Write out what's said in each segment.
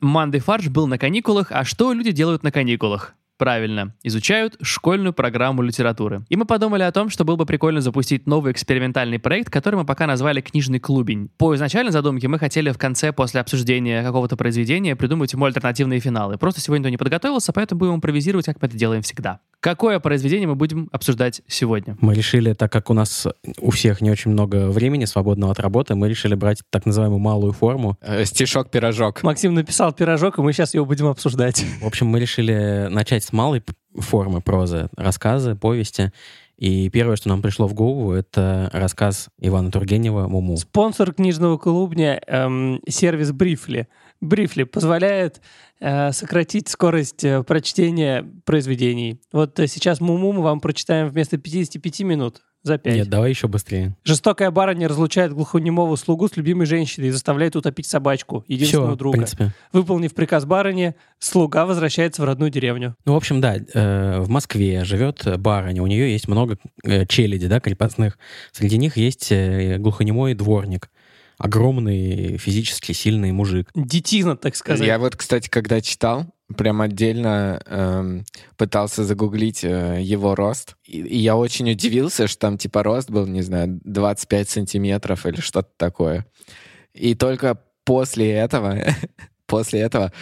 Манды Фарш был на каникулах, а что люди делают на каникулах? Правильно, изучают школьную программу литературы. И мы подумали о том, что было бы прикольно запустить новый экспериментальный проект, который мы пока назвали «Книжный клубень». По изначальной задумке мы хотели в конце, после обсуждения какого-то произведения, придумать ему альтернативные финалы. Просто сегодня никто не подготовился, поэтому будем импровизировать, как мы это делаем всегда. Какое произведение мы будем обсуждать сегодня? Мы решили, так как у нас у всех не очень много времени свободного от работы, мы решили брать так называемую малую форму. Э, Стишок-пирожок. Максим написал пирожок, и мы сейчас его будем обсуждать. В общем, мы решили начать с малой формы прозы, рассказы, повести. И первое, что нам пришло в голову, это рассказ Ивана Тургенева «Муму». Спонсор книжного клубня эм, сервис Брифли. Брифли позволяет э, сократить скорость э, прочтения произведений. Вот э, сейчас Муму мы вам прочитаем вместо 55 минут за 5. Нет, давай еще быстрее. Жестокая барыня разлучает глухонемого слугу с любимой женщиной и заставляет утопить собачку, единственного Все, в друга. принципе. Выполнив приказ барыни, слуга возвращается в родную деревню. Ну, в общем, да, э, в Москве живет барыня, у нее есть много э, челяди, да, крепостных. Среди них есть э, глухонемой дворник, огромный физически сильный мужик. Детина, так сказать. Я вот, кстати, когда читал, прям отдельно эм, пытался загуглить э, его рост. И, и я очень удивился, что там типа рост был, не знаю, 25 сантиметров или что-то такое. И только после этого, после этого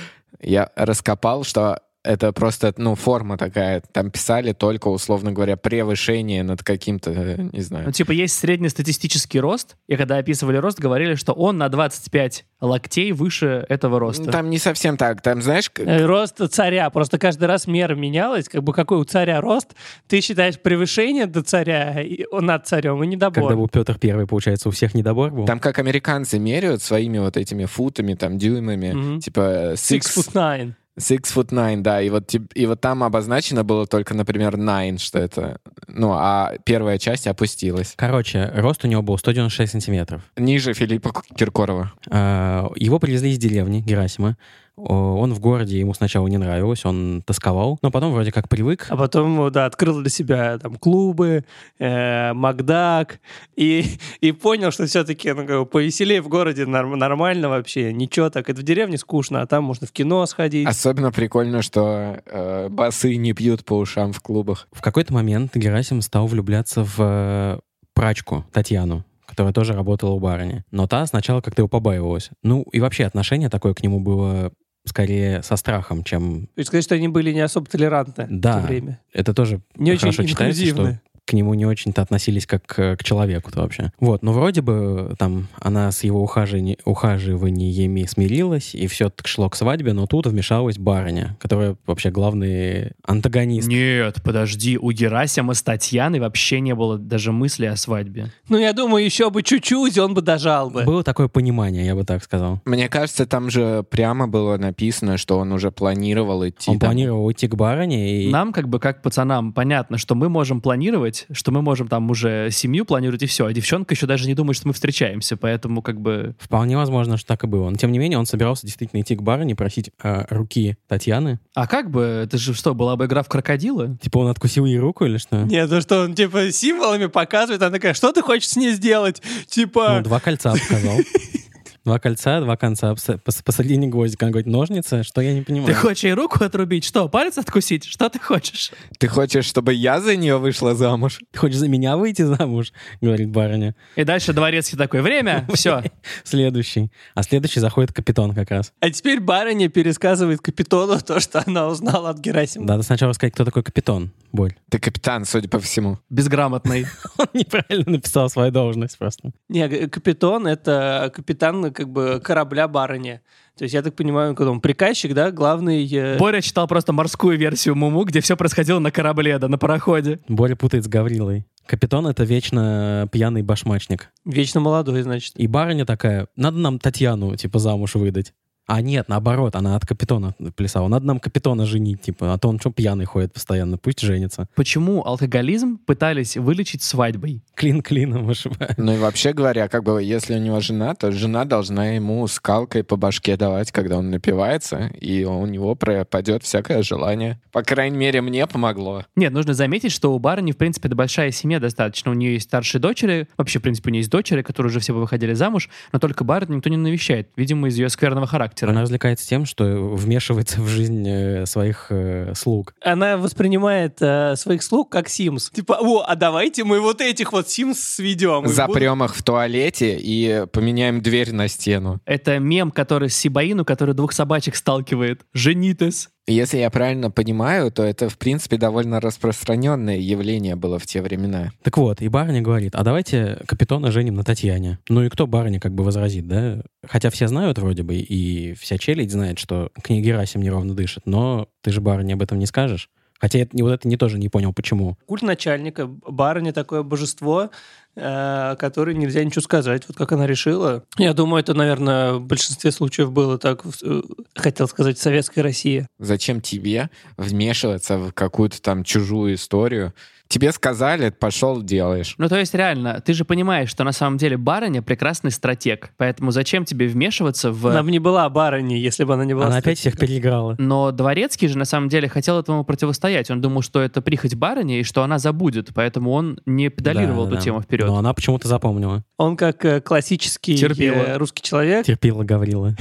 я раскопал, что это просто, ну, форма такая. Там писали только, условно говоря, превышение над каким-то, не Ну, знаю. типа, есть среднестатистический рост, и когда описывали рост, говорили, что он на 25 локтей выше этого роста. Ну, Там не совсем так. Там, знаешь, к- Э, Рост царя. Просто каждый раз мера менялась. Как бы какой у царя рост, ты считаешь превышение до царя и, над царем и недобор. Когда был Петр Первый, получается, у всех недобор был. там как американцы меряют своими вот этими футами, там, дюймами, Мгм. типа Six six, foot nine. Six foot nine, да, и вот, и вот там обозначено было только, например, nine, что это, ну, а первая часть опустилась. Короче, рост у него был 196 сантиметров. Ниже Филиппа Киркорова. А, Его привезли из деревни Герасима. Он в городе, ему сначала не нравилось, он тосковал, но потом вроде как привык. А потом, да, открыл для себя там клубы, э, Макдак, и, и понял, что все-таки ну, как бы повеселее в городе норм- нормально вообще, ничего так. Это в деревне скучно, а там можно в кино сходить. Особенно прикольно, что э, басы не пьют по ушам в клубах. В какой-то момент Герасим стал влюбляться в э, прачку Татьяну, которая тоже работала у барыни. Но та сначала как-то его побаивалась. Ну и вообще отношение такое к нему было скорее со страхом, чем... То есть сказать, что они были не особо толерантны Да. в то время. Это тоже Не очень хорошо читается, что. К нему не очень-то относились как к, человеку-то вообще. Вот, но вроде бы там она с его ухаживани- ухаживаниями смирилась, и все шло к свадьбе, но тут вмешалась барыня, которая вообще главный антагонист. Нет, подожди, у Герасима с Татьяной вообще не было даже мысли о свадьбе. Ну, я думаю, еще бы чуть-чуть, он бы дожал бы. Было такое понимание, я бы так сказал. Мне кажется, там же прямо было написано, что он уже планировал идти. Он там. планировал идти к барыне, и Нам, как бы, как пацанам, понятно, что мы можем планировать, что мы можем там уже семью планировать и все, а девчонка еще даже не думает, что мы встречаемся, поэтому как бы... вполне возможно, что так и было. Но тем не менее, он собирался действительно идти к барыне, просить э, руки Татьяны. А как бы, это же что, была бы игра в крокодила? Типа он откусил ей руку или что? Нет, ну что, он типа символами показывает, она такая, что ты хочешь с ней сделать? Типа... Ну, два кольца показал. Два кольца, два конца. Пос- пос- Посередине гвоздик. Она говорит, ножницы? Что я не Ты понимаю. хочешь ей руку отрубить? Что, палец откусить? Что ты хочешь? Ты хочешь, чтобы я за нее вышла замуж? Ты хочешь за меня выйти замуж? Говорит барыня. И дальше дворецкий такой, время, все. Следующий. А следующий заходит капитан как раз. А теперь барыня пересказывает капитону то, что она узнала от Герасима. Надо сначала сказать, кто такой капитан. Боль. Ты капитан, судя по всему. Безграмотный. Он неправильно написал свою должность просто. Не, капитан — это капитан как бы корабля барыни. То есть, я так понимаю, когда он приказчик, да, главный... э, Боря читал просто морскую версию Муму, где все происходило на корабле, да, на пароходе. Боря путает с Гаврилой. Капитан — это вечно пьяный башмачник. Вечно молодой, значит. И барыня такая, надо нам Татьяну, типа, замуж выдать. А нет, наоборот, она от капитана плясала. Надо нам капитана женить, типа, а то он что пьяный ходит постоянно, пусть женится. Почему алкоголизм пытались вылечить свадьбой? Клин клином вышибает. Ну и вообще говоря, как бы, если у него жена, то жена должна ему скалкой по башке давать, когда он напивается, и у него пропадет всякое желание. По крайней мере, мне помогло. Нет, нужно заметить, что у барыни, в принципе, это большая семья достаточно. У нее есть старшие дочери, вообще, в принципе, у нее есть дочери, которые уже все выходили замуж, но только барыню никто не навещает, видимо, из ее скверного характера. Характера. Она развлекается тем, что вмешивается в жизнь э, своих э, слуг. Она воспринимает э, своих слуг как Sims. Типа, о, а давайте мы вот этих вот Sims сведем. Запрем их в туалете и поменяем дверь на стену. Это мем, который с Сибаину, который двух собачек сталкивает. Женитесь. Если я правильно понимаю, то это, в принципе, довольно распространенное явление было в те времена. Так вот, и барыня говорит, а давайте капитона женим на Татьяне. Ну и кто барыня как бы возразит, да? Хотя все знают вроде бы, и вся челядь знает, что к ней Герасим неровно дышит, но ты же барыне об этом не скажешь. Хотя это, вот это не тоже не понял, почему. Культ начальника, барыня такое божество, э, которое нельзя ничего сказать. Вот как она решила. Я думаю, это, наверное, в большинстве случаев было так, э, хотел сказать, в советской России. Зачем тебе вмешиваться в какую-то там чужую историю? Тебе сказали, пошел, делаешь. Ну, то есть, реально, ты же понимаешь, что на самом деле барыня прекрасный стратег. Поэтому зачем тебе вмешиваться в... Она бы не была барыней, если бы она не была... Она опять всех переиграла. Но Дворецкий же на самом деле хотел этому противостоять. Он думал, что это прихоть барыни и что она забудет. Поэтому он не педалировал Да, эту да. тему вперед. Но она почему-то запомнила. Он как э, классический Терпила. э, русский человек, Терпила Гаврила.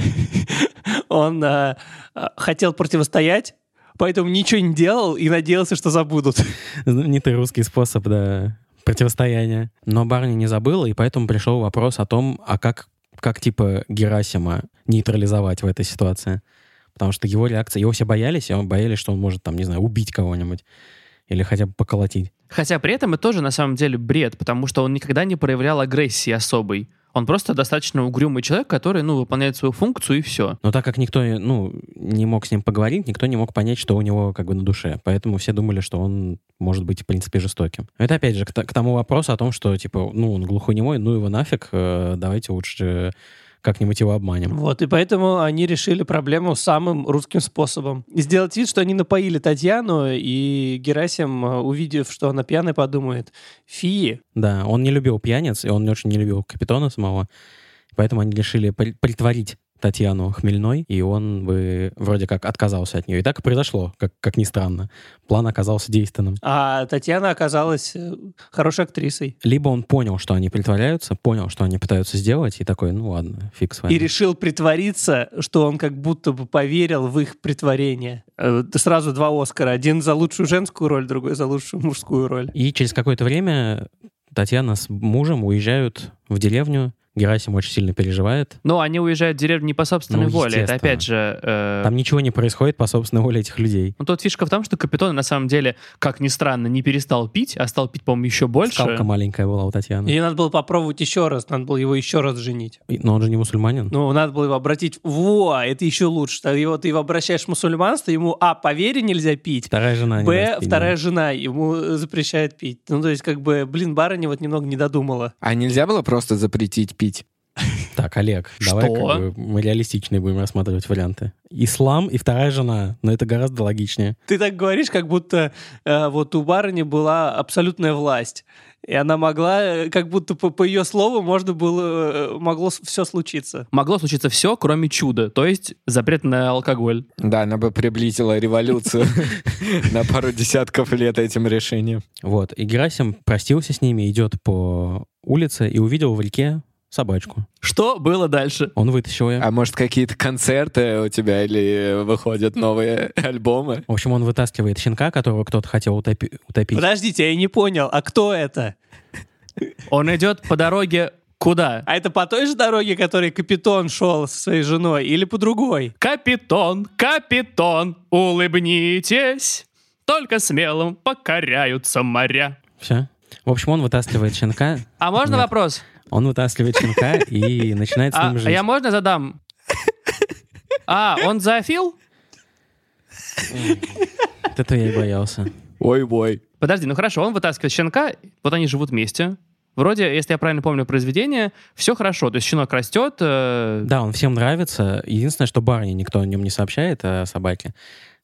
он э, э, хотел противостоять, поэтому ничего не делал и надеялся, что забудут. Знаменитый русский способ, да, противостояния. Но барыня не забыла, и поэтому пришел вопрос о том, а как, как типа Герасима нейтрализовать в этой ситуации. Потому что его реакция, его все боялись, и он боялись, что он может, там, не знаю, убить кого-нибудь. Или хотя бы поколотить. Хотя при этом это тоже на самом деле бред, потому что он никогда не проявлял агрессии особой. Он просто достаточно угрюмый человек, который, ну, выполняет свою функцию и все. Но так как никто, ну, не мог с ним поговорить, никто не мог понять, что у него как бы на душе. Поэтому все думали, что он может быть, в принципе, жестоким. Это, опять же, к, к тому вопросу о том, что, типа, ну, он глухонемой, ну его нафиг, э, давайте лучше как-нибудь его обманем. Вот, и поэтому они решили проблему самым русским способом. Сделать вид, что они напоили Татьяну, и Герасим, э, увидев, что она пьяная, подумает, фи, Да, он не любил пьяниц, и он очень не любил капитана самого, поэтому они решили при- притворить Татьяну хмельной, и он бы вроде как отказался от нее. И так и произошло, как, как ни странно. План оказался действенным. а Татьяна оказалась э, хорошей актрисой. Либо он понял, что они притворяются, понял, что они пытаются сделать, и такой, ну ладно, фиг с вами. И решил притвориться, что он как будто бы поверил в их притворение. Э, Сразу два Оскара. Один за лучшую женскую роль, другой за лучшую мужскую роль. И через какое-то время Татьяна с мужем уезжают в деревню. Герасим очень сильно переживает. Но они уезжают в деревню не по собственной Ну, воле. Это опять же... э, Там ничего не происходит по собственной воле этих людей. Ну, тут фишка в том, что Капитон на самом деле, как ни странно, не перестал пить, а стал пить, по-моему, еще больше. Скалка маленькая была у Татьяны. И надо было попробовать еще раз, надо было его еще раз женить. И- Но он же не мусульманин. Ну, надо было его обратить, во, это еще лучше. Ты его, ты его обращаешь в мусульманство, ему, а, по вере нельзя пить, Вторая жена б, вторая жена ему э, запрещает пить. Ну, то есть, как бы, блин, барыня вот немного не додумала. А нельзя было просто запретить пить? Так, Олег, давай как бы мы реалистичные будем рассматривать варианты. Ислам и вторая жена. Но это гораздо логичнее. Ты так говоришь, как будто э, вот у барыни была абсолютная власть. И она могла, э, как будто по, по ее слову можно было, э, могло все случиться. Могло случиться все, кроме чуда, то есть запрет на алкоголь. Да, она бы приблизила революцию на пару десятков лет этим решением. Вот. И Герасим простился с ними, идет по улице и увидел в реке собачку. Что было дальше? Он вытащил ее. А может, какие-то концерты у тебя или выходят новые альбомы? В общем, он вытаскивает щенка, которого кто-то хотел утопи- утопить. Подождите, я не понял, а кто это? Он идет по дороге куда? А это по той же дороге, которой Капитон шел со своей женой, или по другой? Капитон, капитон, улыбнитесь, только смелым покоряются моря. Все. В общем, он вытаскивает щенка. А можно вопрос? Он вытаскивает щенка и начинает с А, ним а жить. я можно задам? А, он зоофил? Это я и боялся. Ой-бой. Подожди, ну хорошо, он вытаскивает щенка, вот они живут вместе. Вроде, если я правильно помню произведение, все хорошо. То есть щенок растет, э, Да, он всем нравится. Единственное, что барыне никто о нем не сообщает, о собаке.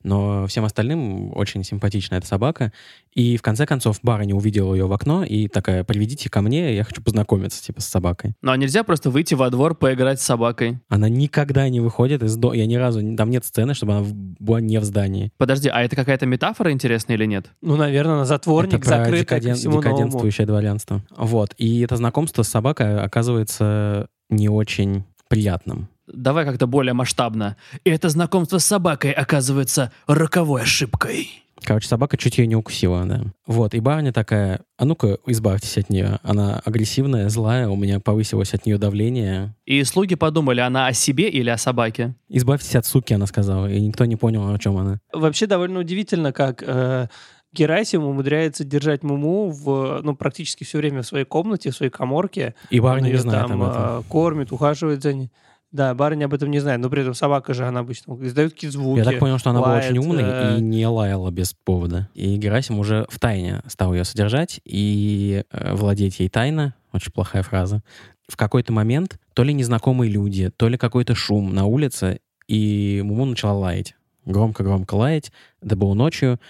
Но всем остальным очень симпатична эта собака. И в конце концов барыня увидела ее в окно и такая, приведите ко мне, я хочу познакомиться типа с собакой. но нельзя просто выйти во двор, поиграть с собакой. Она никогда не выходит из дома. Я ни разу... Там нет сцены, чтобы она была не в здании. Подожди, а это какая-то метафора интересная или нет? Ну, наверное, на затворник это про декаден- всему новому. декаденствующее дворянство. Вот. И это знакомство с собакой оказывается не очень приятным. Давай как-то более масштабно. И это знакомство с собакой оказывается роковой ошибкой. Короче, собака чуть ее не укусила, да. Вот, и барыня такая, а ну-ка, избавьтесь от нее. Она агрессивная, злая, у меня повысилось от нее давление. И слуги подумали, она о себе или о собаке? Избавьтесь от суки, она сказала, и никто не понял, о чем она. Вообще довольно удивительно, как э, Герасим умудряется держать Муму в, ну, практически все время в своей комнате, в своей коморке. И барыня Он не знает там об этом. э, кормит, ухаживает за ней. Да, барыня об этом не знает, но при этом собака же, она обычно издает какие-то звуки. Я так понял, что она была лает, очень умной э, и не лаяла без повода. И Герасим уже в тайне стал ее содержать и э, владеть ей тайно. Очень плохая фраза. В какой-то момент то ли незнакомые люди, то ли какой-то шум на улице, и Муму начала лаять. Громко-громко лаять. Это было ночью.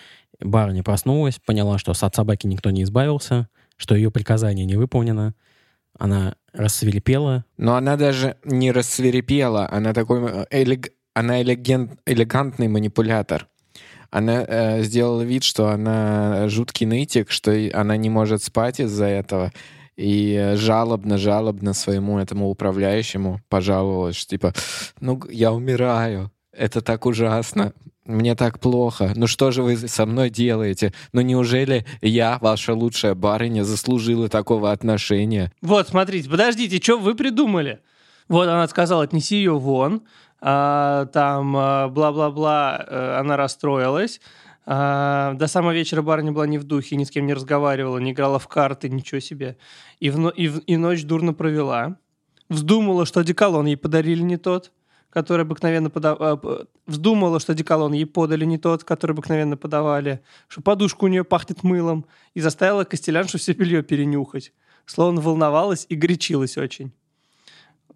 Барыня проснулась, поняла, что от собаки никто не избавился, что ее приказание не выполнено. Она рассверепела, Но она даже не рассверепела, она такой э, элег- она элеген- элегантный манипулятор. Она э, сделала вид, что она жуткий нытик, что она не может спать из-за этого. И э, жалобно-жалобно своему этому управляющему пожаловалась, что типа, ну, я умираю, это так ужасно, мне так плохо, ну что же вы со мной делаете? Ну неужели я, ваша лучшая барыня, заслужила такого отношения? Вот, смотрите, подождите, что вы придумали? Вот она сказала, отнеси ее вон, а, там а, бла-бла-бла, э, она расстроилась. А, до самого вечера барыня была не в духе, ни с кем не разговаривала, не играла в карты, ничего себе. И, в, и, в- и ночь дурно провела. Вздумала, что одеколон ей подарили не тот, который обыкновенно подавали. Вздумала, что одеколон ей подали не тот, который обыкновенно подавали. Что подушка у нее пахнет мылом. И заставила Костеляншу все белье перенюхать. Словно волновалась и горячилась очень.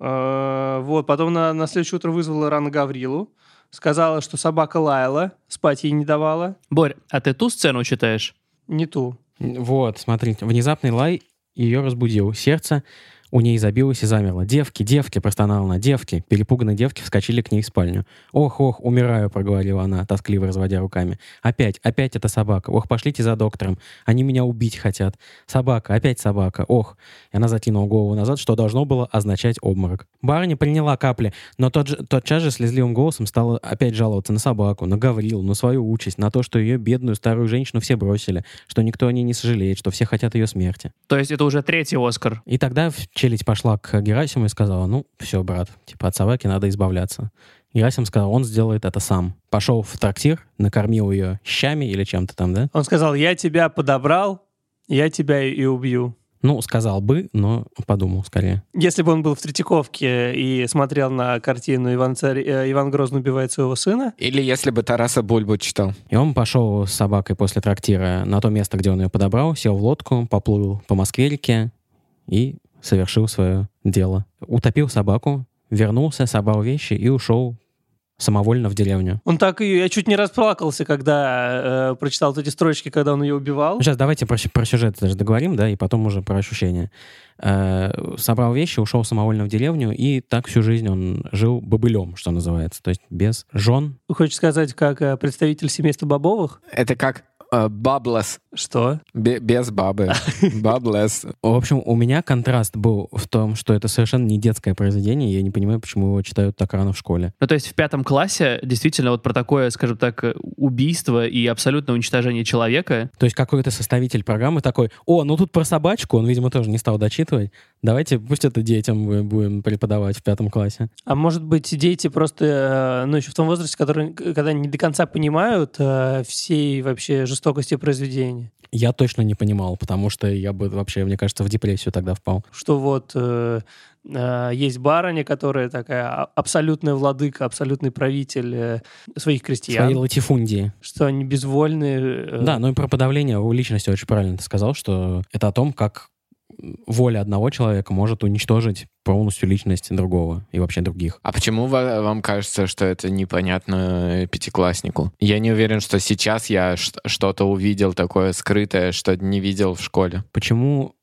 Э, Вот, потом на, на следующее утро вызвала рано Гаврилу. Сказала, что собака лаяла, спать ей не давала. Борь, а ты ту сцену читаешь? Не ту. Вот, смотрите, внезапный лай ее разбудил. Сердце у ней забилось и замерло. «Девки, девки!» — простонала она. «Девки!» Перепуганные девки вскочили к ней в спальню. «Ох, ох, умираю!» — проговорила она, тоскливо разводя руками. «Опять, опять эта собака! Ох, пошлите за доктором! Они меня убить хотят! Собака, опять собака! Ох!» И она закинула голову назад, что должно было означать обморок. Барыня приняла капли, но тот же, тотчас же слезливым голосом стала опять жаловаться на собаку, на Гаврилу, на свою участь, на то, что ее бедную старую женщину все бросили, что никто о ней не сожалеет, что все хотят ее смерти. То есть это уже третий Оскар. И тогда в- челядь пошла к Герасиму и сказала, ну, все, брат, типа от собаки надо избавляться. Герасим сказал, он сделает это сам. Пошел в трактир, накормил ее щами или чем-то там, да? Он сказал, я тебя подобрал, я тебя и убью. Ну, сказал бы, но подумал скорее. Если бы он был в Третьяковке и смотрел на картину «Иван, царь, э, Иван Грозный убивает своего сына», Или если бы Тараса Бульбу читал. И он пошел с собакой после трактира на то место, где он ее подобрал, сел в лодку, поплыл по Москве-реке и совершил свое дело. Утопил собаку, вернулся, собрал вещи и ушел самовольно в деревню. он так и... Я чуть не расплакался, когда э, прочитал вот эти строчки, когда он ее убивал. Сейчас давайте про, про сюжет даже договорим, да, и потом уже про ощущения. Э, собрал вещи, ушел самовольно в деревню, и так всю жизнь он жил бобылем, что называется. То есть без жен. Хочешь сказать, как э, представитель семейства Бобовых? Это как баблес. Что? Бе- без бабы. Баблес. В общем, у меня контраст был в том, что это совершенно не детское произведение, я не понимаю, почему его читают так рано в школе. Ну, то есть в пятом классе действительно вот про такое, скажем так, э, убийство и абсолютное уничтожение человека. То есть какой-то составитель программы такой, о, ну тут про собачку, он, видимо, тоже не стал дочитывать. Давайте, пусть это детям мы будем преподавать в пятом классе. А может быть, дети просто, э, ну, еще в том возрасте, который, когда не до конца понимают э, всей вообще жестокости произведения. Я точно не понимал, потому что я бы вообще, мне кажется, в депрессию тогда впал. Что вот э, есть барыня, которая такая а- абсолютная владыка, абсолютный правитель своих крестьян, Свои латифундии. что они безвольны. э, Да, ну и про подавление у личности очень правильно ты сказал, что это о том, как воля одного человека может уничтожить полностью личность другого и вообще других. А почему ва- вам кажется, что это непонятно э, пятикласснику? Я не уверен, что сейчас я что-то увидел такое скрытое, что не видел в школе. Почему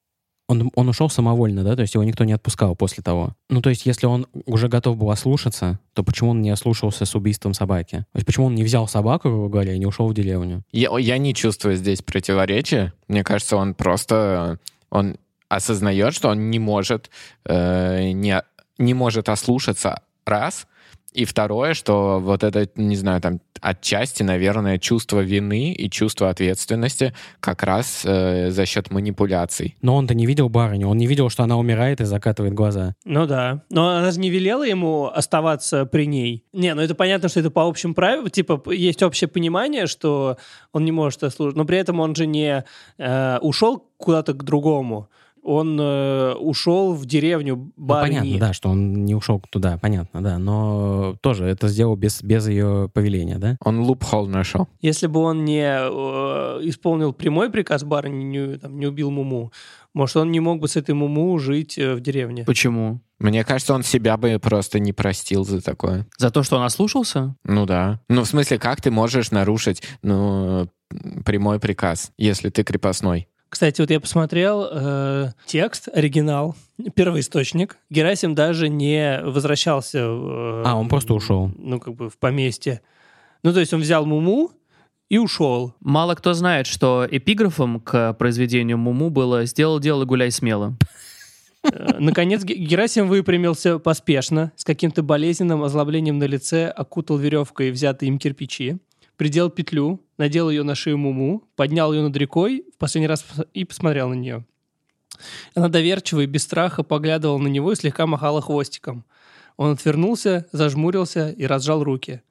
он, он ушел самовольно, да, то есть его никто не отпускал после того. Ну, то есть, если он уже готов был ослушаться, то почему он не ослушался с убийством собаки? То есть, почему он не взял собаку, грубо говоря, и не ушел в деревню? Я, я не чувствую здесь противоречия. Мне кажется, он просто он осознает, что он не может э, не, не может ослушаться раз. И второе, что вот это, не знаю, там отчасти, наверное, чувство вины и чувство ответственности как раз э, за счет манипуляций. Но он-то не видел барыню, он не видел, что она умирает и закатывает глаза. Ну да. Но она же не велела ему оставаться при ней. Не, ну это понятно, что это по общим правилам. Типа, есть общее понимание, что он не может служить. Но при этом он же не э, ушел куда-то к другому он э, ушел в деревню барыни. Ну, понятно, да, что он не ушел туда, понятно, да. Но тоже это сделал без, без ее повеления, да? Он лупхол нашел. Если бы он не э, исполнил прямой приказ барыни, не, там, не убил Муму, может, он не мог бы с этой Муму жить э, в деревне. Почему? Мне кажется, он себя бы просто не простил за такое. За то, что он ослушался? Ну да. Ну, в смысле, как ты можешь нарушить, ну, прямой приказ, если ты крепостной? Кстати, вот я посмотрел э, текст, оригинал, первоисточник. Герасим даже не возвращался. Э, а, он просто ушел. Ну, как бы в поместье. Ну, то есть он взял Муму и ушел. Мало кто знает, что эпиграфом к произведению Муму было «Сделал дело, гуляй смело». Э, наконец Герасим выпрямился поспешно, с каким-то болезненным озлоблением на лице, окутал веревкой взятые им кирпичи придел петлю, надел ее на шею Муму, поднял ее над рекой в последний раз и посмотрел на нее. Она доверчиво и без страха поглядывала на него и слегка махала хвостиком. Он отвернулся, зажмурился и разжал руки.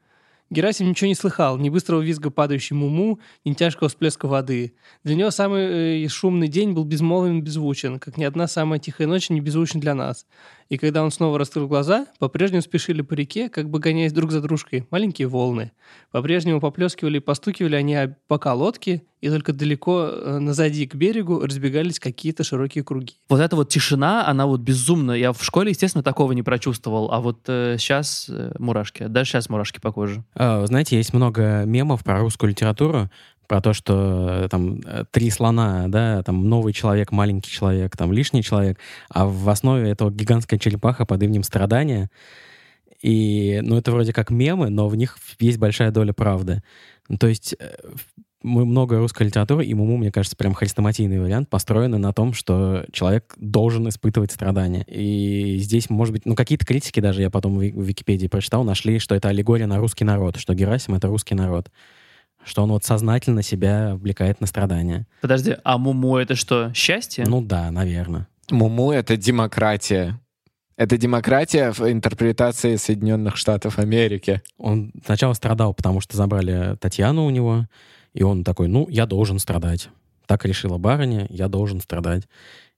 Герасим ничего не слыхал, ни быстрого визга падающей муму, ни тяжкого всплеска воды. Для него самый э, шумный день был безмолвен и беззвучен, как ни одна самая тихая ночь не беззвучна для нас. И когда он снова раскрыл глаза, по-прежнему спешили по реке, как бы гоняясь друг за дружкой, маленькие волны. По-прежнему поплескивали и постукивали они о бока лодки, и только далеко э, назади к берегу разбегались какие-то широкие круги. Вот эта вот тишина, она вот безумно. Я в школе, естественно, такого не прочувствовал, а вот э, сейчас э, мурашки. Даже сейчас мурашки по коже. А, знаете, есть много мемов про русскую литературу, про то, что э, там э, три слона, да, там новый человек, маленький человек, там лишний человек, а в основе этого гигантская черепаха под именем страдания. И, ну, это вроде как мемы, но в них есть большая доля правды. Ну, то есть э, мы много русской литературы, и Муму, мне кажется, прям хрестоматийный вариант, построены на том, что человек должен испытывать страдания. И здесь, может быть, ну, какие-то критики даже, я потом в Википедии прочитал, нашли, что это аллегория на русский народ, что Герасим — это русский народ что он вот сознательно себя облекает на страдания. Подожди, а Муму это что, счастье? Ну да, наверное. Муму — это демократия. Это демократия в интерпретации Соединенных Штатов Америки. Он сначала страдал, потому что забрали Татьяну у него, и он такой, ну, я должен страдать. Так решила барыня, я должен страдать.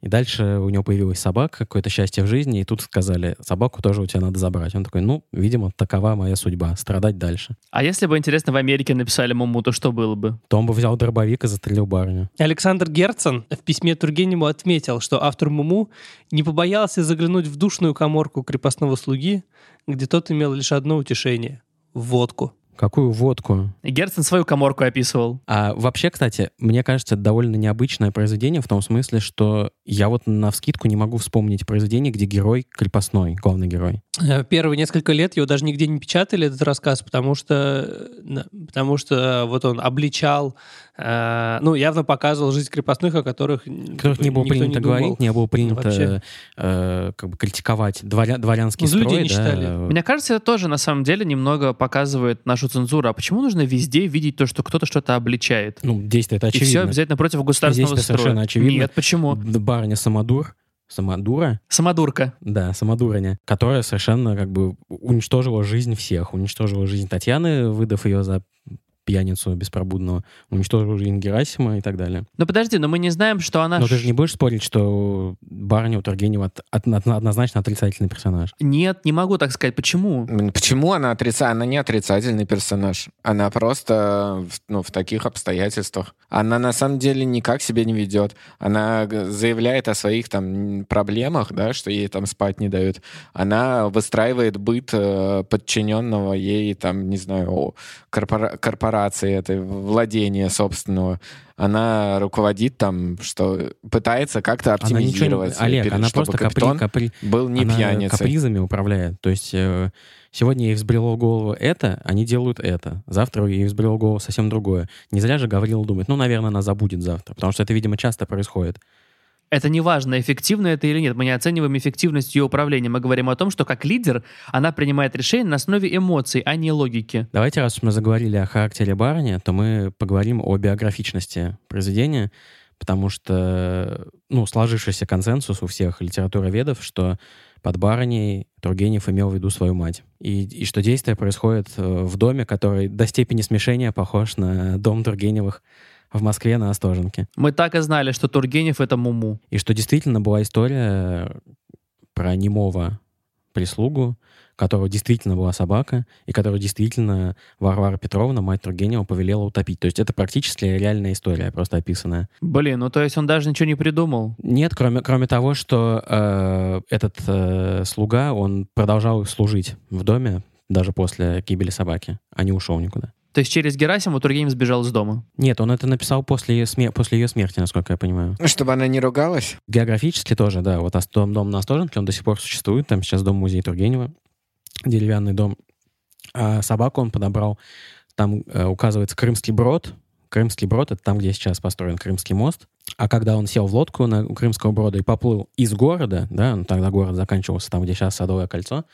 И дальше у него появилась собака, какое-то счастье в жизни, и тут сказали, собаку тоже у тебя надо забрать. Он такой, ну, видимо, такова моя судьба, страдать дальше. А если бы, интересно, в Америке написали Муму, то что было бы? То он бы взял дробовик и застрелил барыню. Александр Герцен в письме Тургеневу отметил, что автор Муму не побоялся заглянуть в душную коморку крепостного слуги, где тот имел лишь одно утешение — водку. Какую водку? Герцен свою коморку описывал. А вообще, кстати, мне кажется, это довольно необычное произведение в том смысле, что я вот на вскидку не могу вспомнить произведение, где герой крепостной, главный герой. Э, первые несколько лет его даже нигде не печатали, этот рассказ, потому что, потому что вот он обличал, э, ну, явно показывал жизнь крепостных, о которых, которых не было принято не говорить, не было принято э, как бы критиковать дворя, дворянский ну, строй. Людей не да. читали. Мне кажется, это тоже на самом деле немного показывает нашу цензуру. А почему нужно везде видеть то, что кто-то что-то обличает? Ну, действие это очевидно. И все обязательно против государственного Здесь строя. совершенно очевидно. Нет, почему? Барыня Самодур Самодура. Самодурка. Да, самодураня, которая совершенно как бы уничтожила жизнь всех. Уничтожила жизнь Татьяны, выдав ее за пьяницу беспробудного, уничтожил жизнь Герасима и так далее. Ну подожди, но мы не знаем, что она... Но ты же не будешь спорить, что барыня у Тургенева от, от, от, однозначно отрицательный персонаж? Нет, не могу так сказать. Почему? Почему она отрицательный? Она не отрицательный персонаж. Она просто ну, в таких обстоятельствах. Она на самом деле никак себя не ведет. Она заявляет о своих там проблемах, да, что ей там спать не дают. Она выстраивает быт э, подчиненного ей там, не знаю, корпора корпорации, этой владения собственного, она руководит там, что пытается как-то оптимизировать. Она ничего, Олег, она просто капри, капри, был не она пьяницей. капризами управляет. То есть э, сегодня ей взбрело голову это, они делают это. Завтра ей взбрело голову совсем другое. Не зря же Гаврила думает, ну, наверное, она забудет завтра. Потому что это, видимо, часто происходит. Это не важно, эффективно это или нет. Мы не оцениваем эффективность ее управления. Мы говорим о том, что как лидер она принимает решения на основе эмоций, а не логики. Давайте, раз мы заговорили о характере барыни, то мы поговорим о биографичности произведения, потому что, ну, сложившийся консенсус у всех литературоведов, что под барыней Тургенев имел в виду свою мать. И, и что действие происходит э, в доме, который до степени смешения похож на дом Тургеневых в Москве на Остоженке. Мы так и знали, что Тургенев — это Муму. И что действительно была история про немого прислугу, которого действительно была собака, и которую действительно Варвара Петровна, мать Тургенева, повелела утопить. То есть это практически реальная история, просто описанная. Блин, ну то есть он даже ничего не придумал. Нет, кроме, кроме того, что э, этот э, слуга, он продолжал служить в доме даже после гибели собаки, а не ушел никуда. То есть через Герасимова Тургенев сбежал из дома. Нет, он это написал после ее, смер- после ее смерти, насколько я понимаю. Чтобы она не ругалась? Географически тоже, да. Вот дом, дом на Остоженке, он до сих пор существует. Там сейчас дом-музей Тургенева, деревянный дом. А собаку он подобрал, там э, указывается Крымский брод. Крымский брод — это там, где сейчас построен Крымский мост. А когда он сел в лодку на Крымского брода и поплыл из города, да, ну, тогда город заканчивался там, где сейчас Садовое кольцо,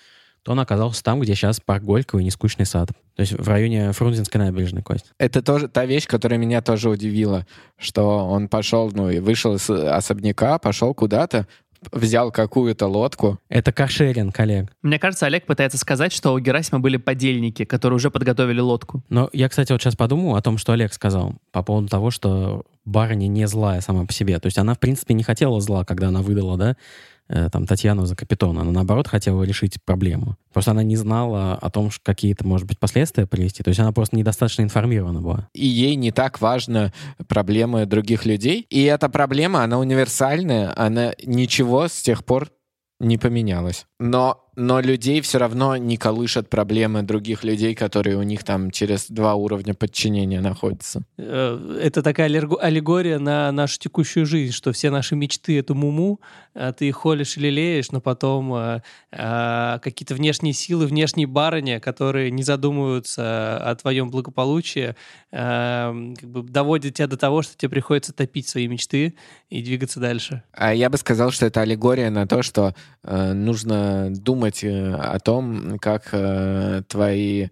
то он оказался там, где сейчас парк Горького и Нескучный сад. То есть в районе Фрунзенской набережной, Кость. Это тоже та вещь, которая меня тоже удивила, что он пошел, ну, и вышел из особняка, пошел куда-то, взял какую-то лодку. Это каршеринг, Олег. Мне кажется, Олег пытается сказать, что у Герасима были подельники, которые уже подготовили лодку. Но я, кстати, вот сейчас подумал о том, что Олег сказал по поводу того, что барыня не злая сама по себе. То есть она, в принципе, не хотела зла, когда она выдала, да, э, там, Татьяну за капитона. Она, наоборот, хотела решить проблему. Просто она не знала о том, что какие-то, может быть, последствия привести. То есть она просто недостаточно информирована была. И ей не так важно проблемы других людей. И эта проблема, она универсальная, она ничего с тех пор не поменялась. Но, но людей все равно не колышат проблемы других людей, которые у них там через два уровня подчинения находятся. Э, Это такая аллегория на нашу текущую жизнь, что все наши мечты — это муму, а ты их холишь и лелеешь, но потом э, э, какие-то внешние силы, внешние барыни, которые не задумываются о твоем благополучии, э, как бы доводят тебя до того, что тебе приходится топить свои мечты и двигаться дальше. А я бы сказал, что это аллегория на то, что э, нужно думать э, о том, как э, твои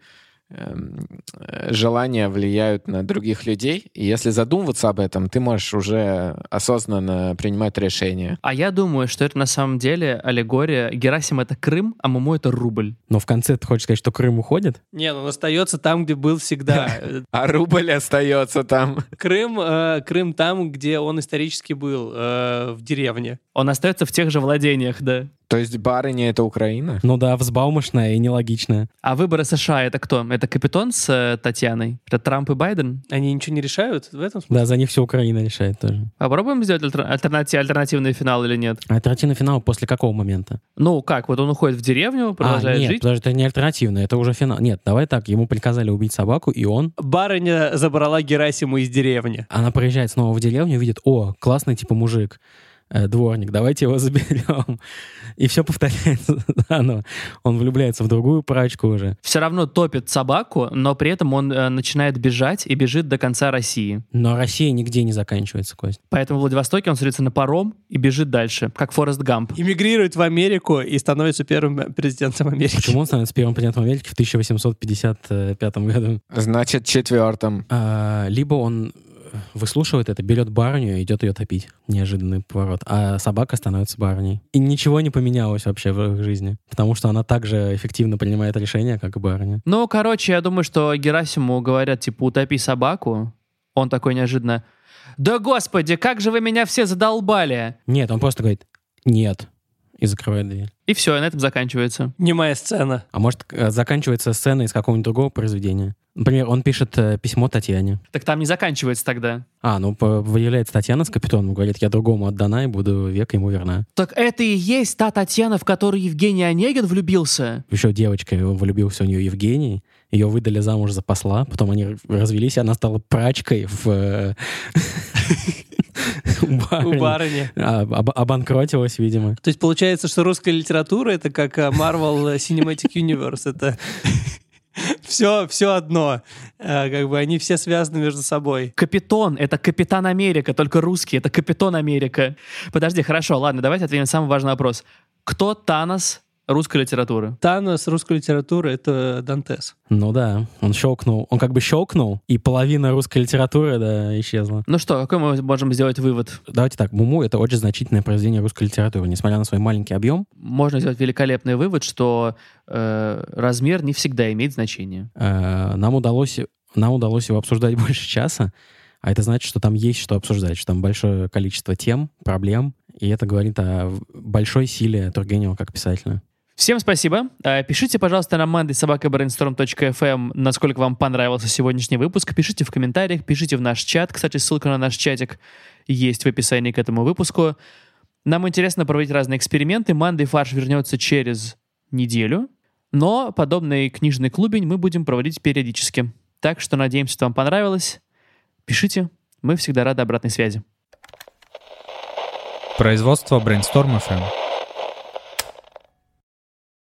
эм, э, желания влияют на других людей. И если задумываться об этом, ты можешь уже осознанно принимать решения. А я думаю, что это на самом деле аллегория. Герасим — это Крым, а Муму — это рубль. Но в конце ты хочешь сказать, что Крым уходит? Не, ну он остается там, где был всегда. Э, А рубль остается там. Крым, э, Крым там, где он исторически был, э, в деревне. Он остается в тех же владениях, да. То есть барыня — это Украина? Ну да, взбаумышная и нелогичная. А выборы США — это кто? Это Капитон с э, Татьяной? Это Трамп и Байден? Они ничего не решают в этом смысле? Да, за них все Украина решает тоже. Попробуем сделать альтер- альтернати- альтернативный финал или нет? Альтернативный финал после какого момента? Ну, как? Вот он уходит в деревню, продолжает а, нет, жить. подожди, это не альтернативный, это уже финал. Нет, давай так, ему приказали убить собаку, и он, Барыня забрала Герасима из деревни. она приезжает снова в деревню, видит, о, классный типа мужик, дворник, давайте его заберем. И все повторяется заново. Он влюбляется в другую прачку уже. Все равно топит собаку, но при этом он э, начинает бежать и бежит до конца России. Но Россия нигде не заканчивается, Кость. Поэтому в Владивостоке он садится на паром и бежит дальше, как Форест Гамп. Эмигрирует в Америку и становится первым президентом Америки. Почему он становится первым президентом Америки в 1855 году? Значит, четвертым. А, либо он выслушивает это, берет барыню и идет ее топить. Неожиданный поворот. А собака становится барыней. И ничего не поменялось вообще в их жизни. Потому что она также эффективно принимает решения, как и барыня. Ну, короче, я думаю, что Герасиму говорят, типа, утопи собаку. Он такой неожиданно, да господи, как же вы меня все задолбали! Нет, он просто говорит «нет» и закрывает дверь. И все, и на этом заканчивается. Немая сцена. А может, э, заканчивается сцена из какого-нибудь другого произведения? Например, он пишет э, письмо Татьяне. Так там не заканчивается тогда. А, ну, выявляется Татьяна с капитаном, говорит, я другому отдана и буду век ему верна. Так это и есть та Татьяна, в которую Евгений Онегин влюбился? Еще девочка влюбился в нее Евгений, ее выдали замуж за посла, потом они развелись, и она стала прачкой в... э, у барыни. А, об- Обанкротилась, видимо. То есть получается, что русская литература — это как э, Marvel Cinematic Universe. Это Все, все одно. Э, Как бы они все связаны между собой. Капитон — это Капитан Америка, только русский — это Капитан Америка. Подожди, хорошо, ладно, давайте ответим на самый важный вопрос. Кто Танос русской литературы? Танос русской литературы — это Дантес. Ну да, он щелкнул. Он как бы щелкнул, и половина русской литературы, да, исчезла. Ну что, какой мы можем сделать вывод? Давайте так, Муму — это очень значительное произведение русской литературы. Несмотря на свой маленький объем, Можно сделать великолепный вывод, что э, размер не всегда имеет значение. э, нам, удалось, нам удалось его обсуждать больше часа, а это значит, что там есть что обсуждать, что там большое количество тем, проблем, и это говорит о большой силе Тургенева как писателя. Всем спасибо. Э, Пишите, пожалуйста, на mandysobakabrainstorm.fm, насколько вам понравился сегодняшний выпуск. Пишите в комментариях, пишите в наш чат. Кстати, ссылка на наш чатик есть в описании к этому выпуску. Нам интересно проводить разные эксперименты. Манды фарш вернется через неделю, но подобный книжный клубень мы будем проводить периодически. Так что надеемся, что вам понравилось. Пишите, мы всегда рады обратной связи. Производство Brainstorm FM.